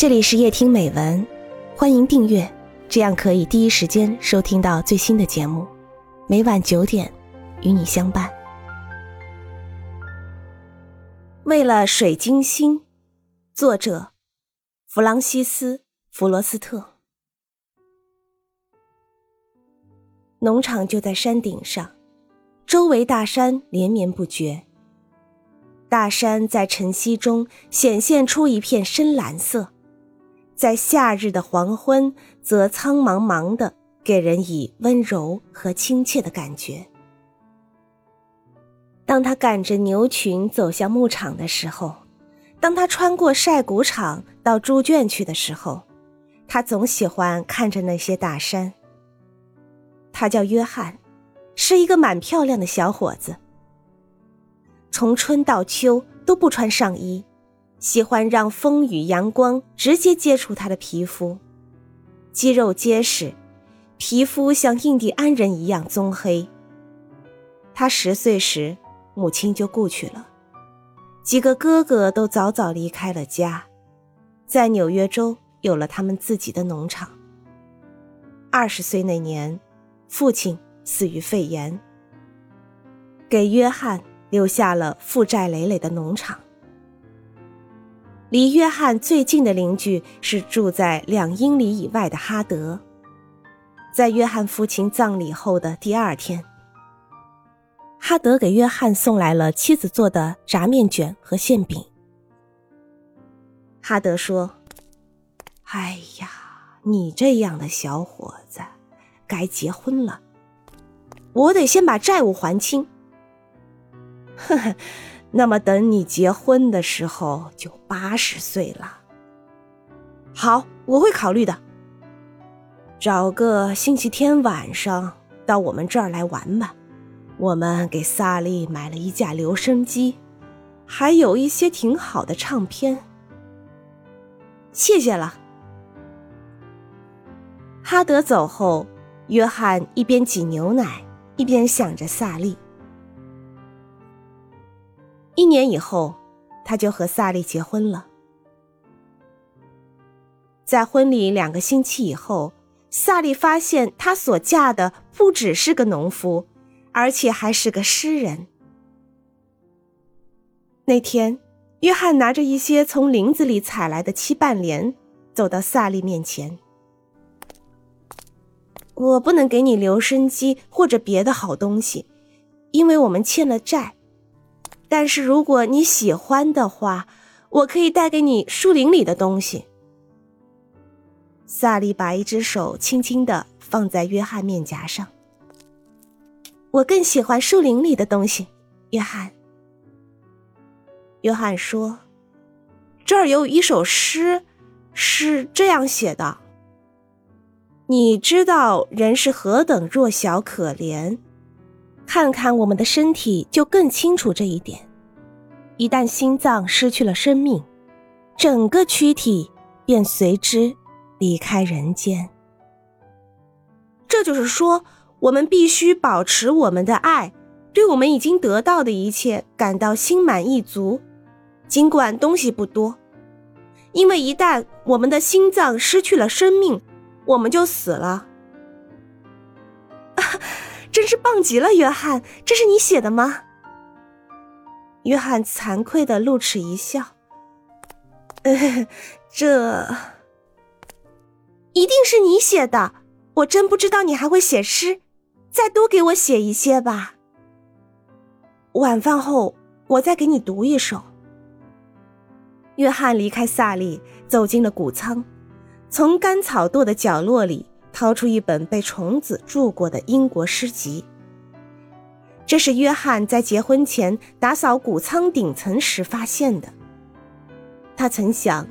这里是夜听美文，欢迎订阅，这样可以第一时间收听到最新的节目。每晚九点，与你相伴。为了水晶星，作者弗朗西斯·弗罗斯特。农场就在山顶上，周围大山连绵不绝。大山在晨曦中显现出一片深蓝色。在夏日的黄昏，则苍茫茫的，给人以温柔和亲切的感觉。当他赶着牛群走向牧场的时候，当他穿过晒谷场到猪圈去的时候，他总喜欢看着那些大山。他叫约翰，是一个蛮漂亮的小伙子。从春到秋都不穿上衣。喜欢让风雨阳光直接接触他的皮肤，肌肉结实，皮肤像印第安人一样棕黑。他十岁时，母亲就故去了，几个哥哥都早早离开了家，在纽约州有了他们自己的农场。二十岁那年，父亲死于肺炎，给约翰留下了负债累累的农场。离约翰最近的邻居是住在两英里以外的哈德。在约翰父亲葬礼后的第二天，哈德给约翰送来了妻子做的炸面卷和馅饼。哈德说：“哎呀，你这样的小伙子，该结婚了。我得先把债务还清。”呵呵。那么等你结婚的时候就八十岁了。好，我会考虑的。找个星期天晚上到我们这儿来玩吧。我们给萨利买了一架留声机，还有一些挺好的唱片。谢谢了。哈德走后，约翰一边挤牛奶，一边想着萨利。一年以后，他就和萨利结婚了。在婚礼两个星期以后，萨利发现他所嫁的不只是个农夫，而且还是个诗人。那天，约翰拿着一些从林子里采来的七瓣莲，走到萨利面前。我不能给你留声机或者别的好东西，因为我们欠了债。但是如果你喜欢的话，我可以带给你树林里的东西。萨利把一只手轻轻的放在约翰面颊上。我更喜欢树林里的东西，约翰。约翰说：“这儿有一首诗，是这样写的。你知道人是何等弱小可怜。”看看我们的身体，就更清楚这一点。一旦心脏失去了生命，整个躯体便随之离开人间。这就是说，我们必须保持我们的爱，对我们已经得到的一切感到心满意足，尽管东西不多。因为一旦我们的心脏失去了生命，我们就死了。真是棒极了，约翰！这是你写的吗？约翰惭愧的露齿一笑：“ 这一定是你写的。我真不知道你还会写诗，再多给我写一些吧。晚饭后我再给你读一首。”约翰离开萨利，走进了谷仓，从干草垛的角落里。掏出一本被虫子蛀过的英国诗集，这是约翰在结婚前打扫谷仓顶层时发现的。他曾想，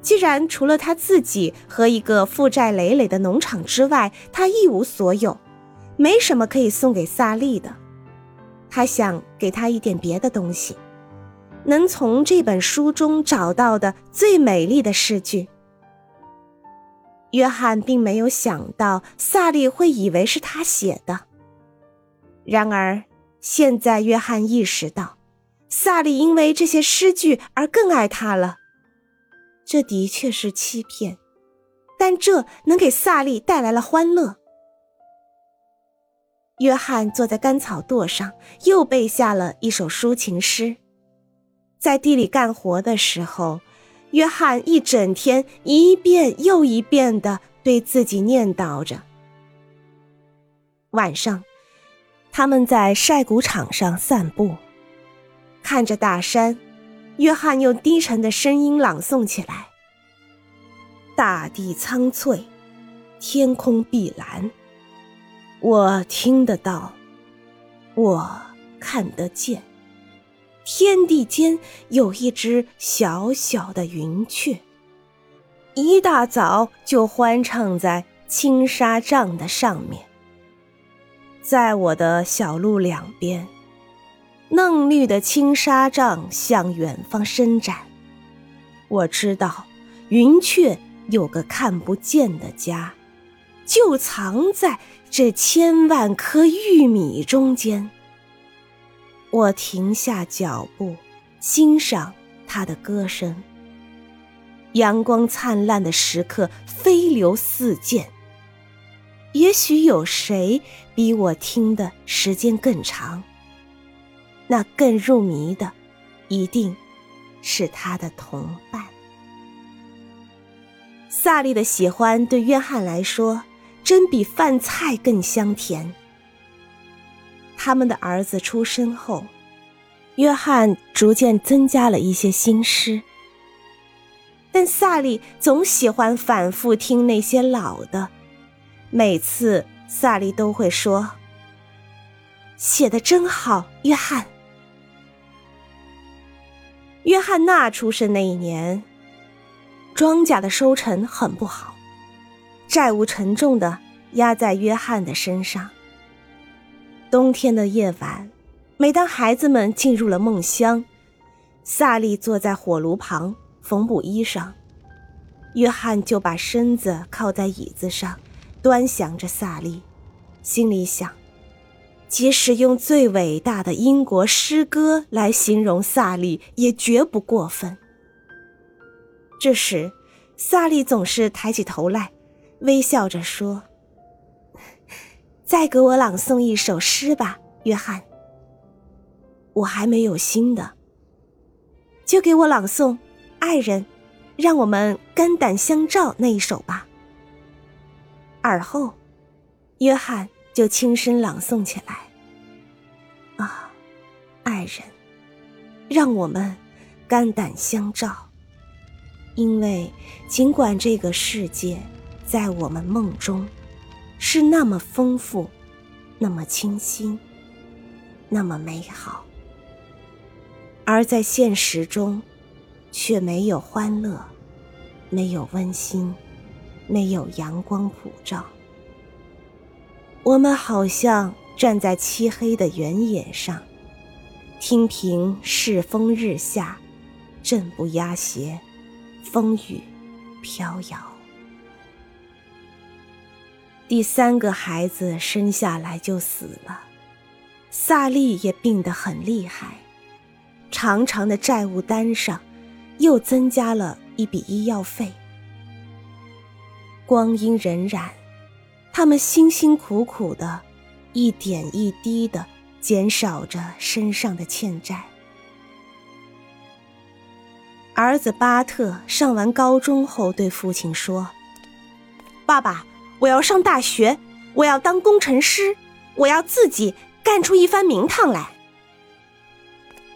既然除了他自己和一个负债累累的农场之外，他一无所有，没什么可以送给萨利的，他想给他一点别的东西，能从这本书中找到的最美丽的诗句。约翰并没有想到萨利会以为是他写的。然而，现在约翰意识到，萨利因为这些诗句而更爱他了。这的确是欺骗，但这能给萨利带来了欢乐。约翰坐在干草垛上，又背下了一首抒情诗。在地里干活的时候，约翰一整天一遍又一遍的对自己念叨着。晚上，他们在晒谷场上散步，看着大山，约翰用低沉的声音朗诵起来：“大地苍翠，天空碧蓝。”我听得到，我看得见，天地间有一只小小的云雀，一大早就欢唱在青纱帐的上面。在我的小路两边，嫩绿的青纱帐向远方伸展。我知道，云雀有个看不见的家。就藏在这千万颗玉米中间。我停下脚步，欣赏他的歌声。阳光灿烂的时刻飞流似箭。也许有谁比我听的时间更长。那更入迷的，一定是他的同伴。萨利的喜欢对约翰来说。真比饭菜更香甜。他们的儿子出生后，约翰逐渐增加了一些新诗，但萨利总喜欢反复听那些老的。每次萨利都会说：“写的真好，约翰。”约翰娜出生那一年，庄稼的收成很不好。债务沉重的压在约翰的身上。冬天的夜晚，每当孩子们进入了梦乡，萨利坐在火炉旁缝补衣裳，约翰就把身子靠在椅子上，端详着萨利，心里想：即使用最伟大的英国诗歌来形容萨利，也绝不过分。这时，萨利总是抬起头来。微笑着说：“再给我朗诵一首诗吧，约翰。我还没有新的，就给我朗诵《爱人》，让我们肝胆相照那一首吧。”而后，约翰就轻声朗诵起来：“啊，爱人，让我们肝胆相照，因为尽管这个世界……”在我们梦中，是那么丰富，那么清新，那么美好；而在现实中，却没有欢乐，没有温馨，没有阳光普照。我们好像站在漆黑的原野上，听凭世风日下，阵不压斜，风雨飘摇。第三个孩子生下来就死了，萨利也病得很厉害，长长的债务单上又增加了一笔医药费。光阴荏苒，他们辛辛苦苦的，一点一滴的减少着身上的欠债。儿子巴特上完高中后对父亲说：“爸爸。”我要上大学，我要当工程师，我要自己干出一番名堂来。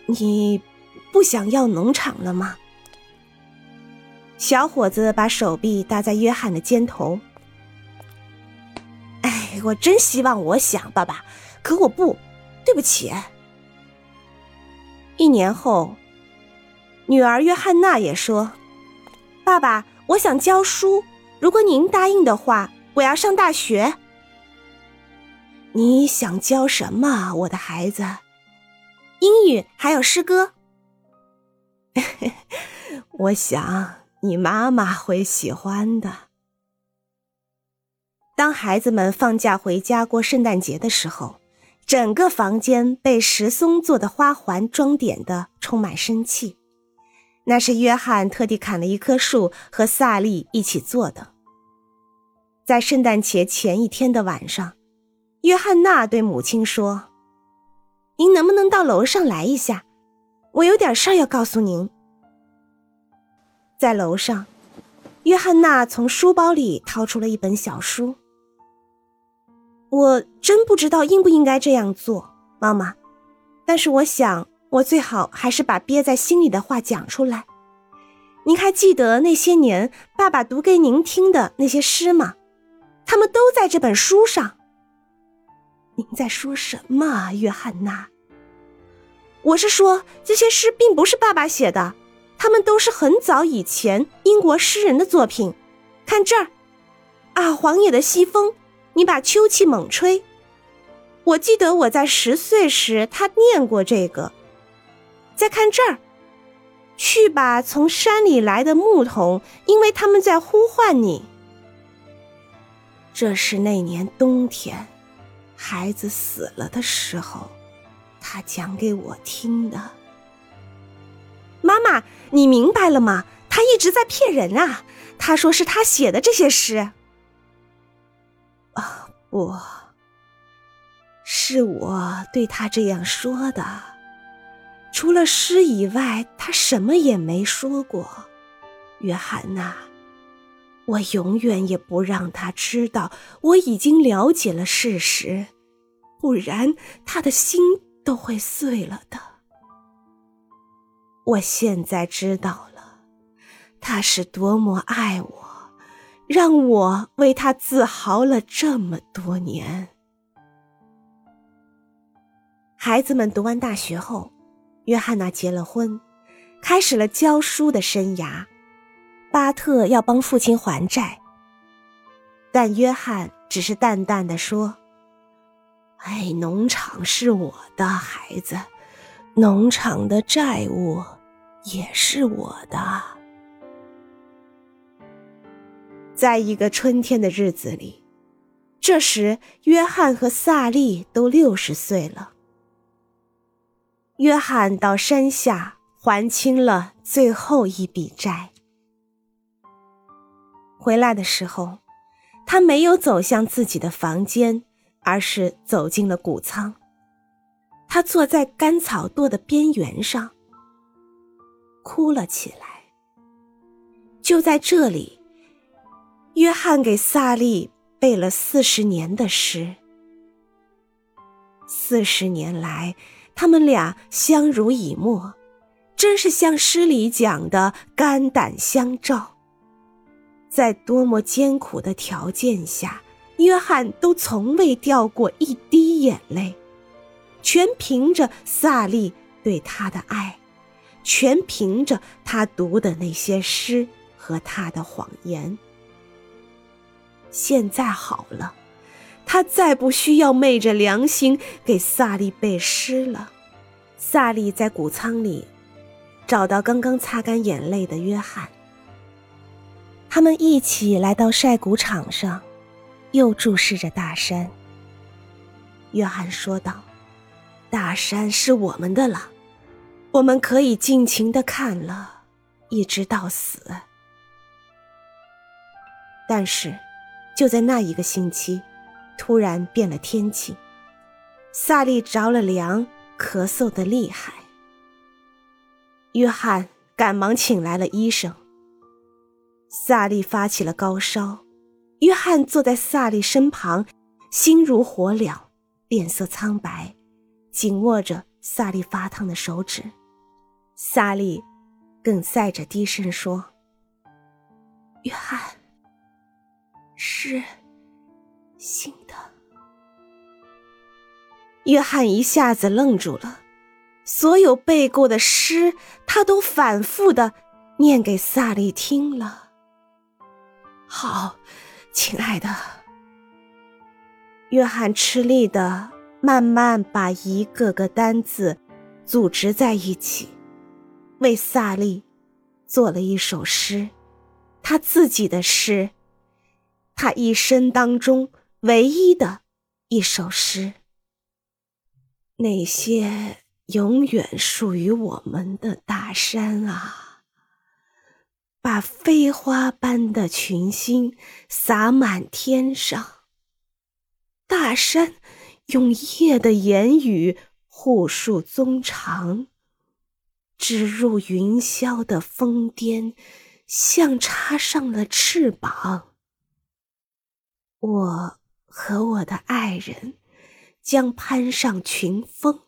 你不想要农场了吗？小伙子把手臂搭在约翰的肩头。哎，我真希望我想，爸爸，可我不，对不起。一年后，女儿约翰娜也说：“爸爸，我想教书，如果您答应的话。”我要上大学。你想教什么，我的孩子？英语还有诗歌。我想你妈妈会喜欢的。当孩子们放假回家过圣诞节的时候，整个房间被石松做的花环装点的充满生气。那是约翰特地砍了一棵树和萨利一起做的。在圣诞节前一天的晚上，约翰娜对母亲说：“您能不能到楼上来一下？我有点事儿要告诉您。”在楼上，约翰娜从书包里掏出了一本小书。我真不知道应不应该这样做，妈妈，但是我想。我最好还是把憋在心里的话讲出来。您还记得那些年爸爸读给您听的那些诗吗？他们都在这本书上。您在说什么，约翰娜？我是说，这些诗并不是爸爸写的，他们都是很早以前英国诗人的作品。看这儿，啊，黄野的西风，你把秋气猛吹。我记得我在十岁时，他念过这个。再看这儿，去吧，从山里来的牧童，因为他们在呼唤你。这是那年冬天，孩子死了的时候，他讲给我听的。妈妈，你明白了吗？他一直在骗人啊！他说是他写的这些诗。啊，不是我对他这样说的。除了诗以外，他什么也没说过。约翰娜，我永远也不让他知道我已经了解了事实，不然他的心都会碎了的。我现在知道了，他是多么爱我，让我为他自豪了这么多年。孩子们读完大学后。约翰娜结了婚，开始了教书的生涯。巴特要帮父亲还债，但约翰只是淡淡的说：“哎，农场是我的孩子，农场的债务也是我的。”在一个春天的日子里，这时约翰和萨利都六十岁了。约翰到山下还清了最后一笔债。回来的时候，他没有走向自己的房间，而是走进了谷仓。他坐在干草垛的边缘上，哭了起来。就在这里，约翰给萨利背了四十年的诗。四十年来。他们俩相濡以沫，真是像诗里讲的肝胆相照。在多么艰苦的条件下，约翰都从未掉过一滴眼泪，全凭着萨利对他的爱，全凭着他读的那些诗和他的谎言。现在好了。他再不需要昧着良心给萨利背诗了。萨利在谷仓里找到刚刚擦干眼泪的约翰，他们一起来到晒谷场上，又注视着大山。约翰说道：“大山是我们的了，我们可以尽情的看了，一直到死。”但是，就在那一个星期。突然变了天气，萨利着了凉，咳嗽的厉害。约翰赶忙请来了医生。萨利发起了高烧，约翰坐在萨利身旁，心如火燎，脸色苍白，紧握着萨利发烫的手指。萨利哽塞着低声说：“约翰，是。”新的。约翰一下子愣住了，所有背过的诗，他都反复的念给萨利听了。好，亲爱的。约翰吃力的慢慢把一个个单字组织在一起，为萨利做了一首诗，他自己的诗，他一生当中。唯一的一首诗。那些永远属于我们的大山啊，把飞花般的群星洒满天上。大山用夜的言语护树宗长，直入云霄的峰巅，像插上了翅膀。我和我的爱人将攀上群峰，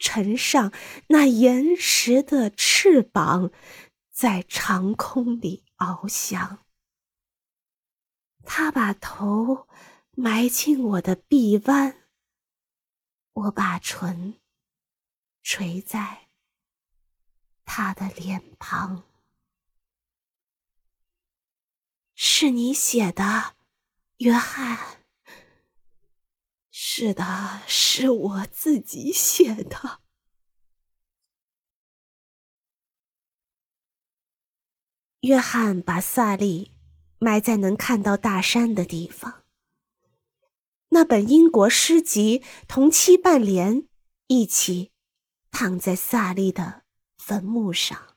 乘上那岩石的翅膀，在长空里翱翔。他把头。埋进我的臂弯，我把唇垂在他的脸庞。是你写的，约翰？是的，是我自己写的。约翰把萨利埋在能看到大山的地方。那本英国诗集同七瓣莲一起躺在萨利的坟墓上。